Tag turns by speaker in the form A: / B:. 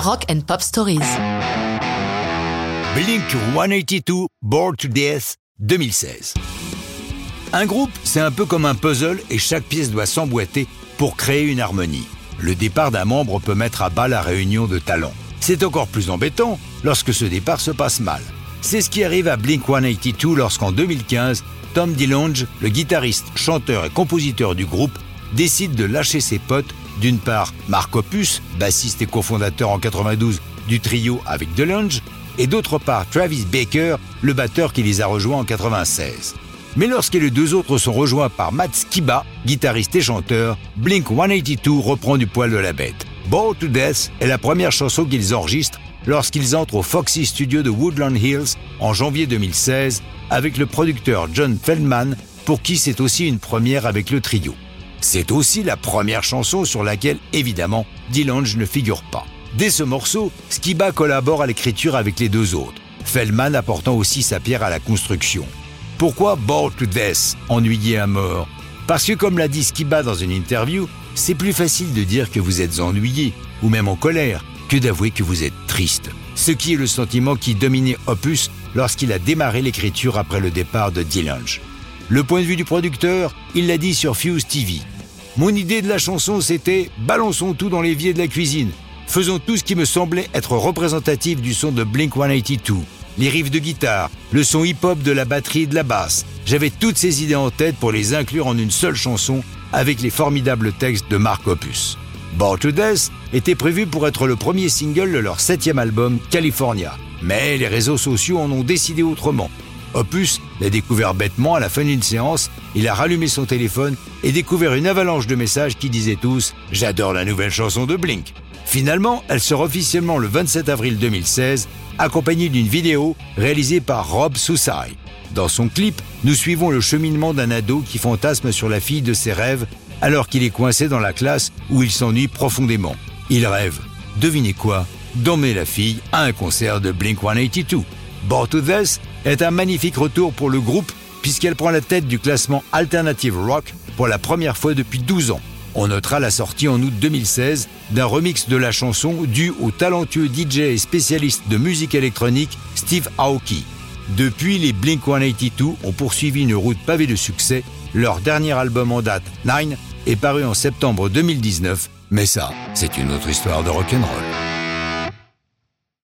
A: Rock and Pop Stories.
B: Blink 182 Bored to Death 2016. Un groupe, c'est un peu comme un puzzle et chaque pièce doit s'emboîter pour créer une harmonie. Le départ d'un membre peut mettre à bas la réunion de talents. C'est encore plus embêtant lorsque ce départ se passe mal. C'est ce qui arrive à Blink 182 lorsqu'en 2015, Tom DeLonge, le guitariste, chanteur et compositeur du groupe, décide de lâcher ses potes, d'une part Mark Opus, bassiste et cofondateur en 92 du trio avec DeLonge, et d'autre part Travis Baker, le batteur qui les a rejoints en 96. Mais lorsque les deux autres sont rejoints par Matt Skiba, guitariste et chanteur, Blink 182 reprend du poil de la bête. Bored to Death est la première chanson qu'ils enregistrent lorsqu'ils entrent au Foxy Studio de Woodland Hills en janvier 2016 avec le producteur John Feldman pour qui c'est aussi une première avec le trio. C'est aussi la première chanson sur laquelle, évidemment, Dillange ne figure pas. Dès ce morceau, Skiba collabore à l'écriture avec les deux autres, Feldman apportant aussi sa pierre à la construction. Pourquoi Bored to Death, ennuyé à mort? Parce que comme l'a dit Skiba dans une interview, c'est plus facile de dire que vous êtes ennuyé, ou même en colère, que d'avouer que vous êtes triste. Ce qui est le sentiment qui dominait Opus lorsqu'il a démarré l'écriture après le départ de Dillange. Le point de vue du producteur, il l'a dit sur Fuse TV. Mon idée de la chanson, c'était balançons tout dans l'évier de la cuisine. Faisons tout ce qui me semblait être représentatif du son de Blink 182. Les riffs de guitare, le son hip-hop de la batterie et de la basse. J'avais toutes ces idées en tête pour les inclure en une seule chanson avec les formidables textes de Mark Opus. Born to Death était prévu pour être le premier single de leur septième album, California. Mais les réseaux sociaux en ont décidé autrement. Opus l'a découvert bêtement à la fin d'une séance, il a rallumé son téléphone et découvert une avalanche de messages qui disaient tous ⁇ J'adore la nouvelle chanson de Blink ⁇ Finalement, elle sort officiellement le 27 avril 2016, accompagnée d'une vidéo réalisée par Rob Sousai. Dans son clip, nous suivons le cheminement d'un ado qui fantasme sur la fille de ses rêves alors qu'il est coincé dans la classe où il s'ennuie profondément. Il rêve, devinez quoi, d'emmener la fille à un concert de Blink 182. Born to Death est un magnifique retour pour le groupe puisqu'elle prend la tête du classement Alternative Rock pour la première fois depuis 12 ans. On notera la sortie en août 2016 d'un remix de la chanson dû au talentueux DJ et spécialiste de musique électronique Steve Aoki. Depuis, les Blink 182 ont poursuivi une route pavée de succès. Leur dernier album en date, Nine, est paru en septembre 2019, mais ça, c'est une autre histoire de rock'n'roll.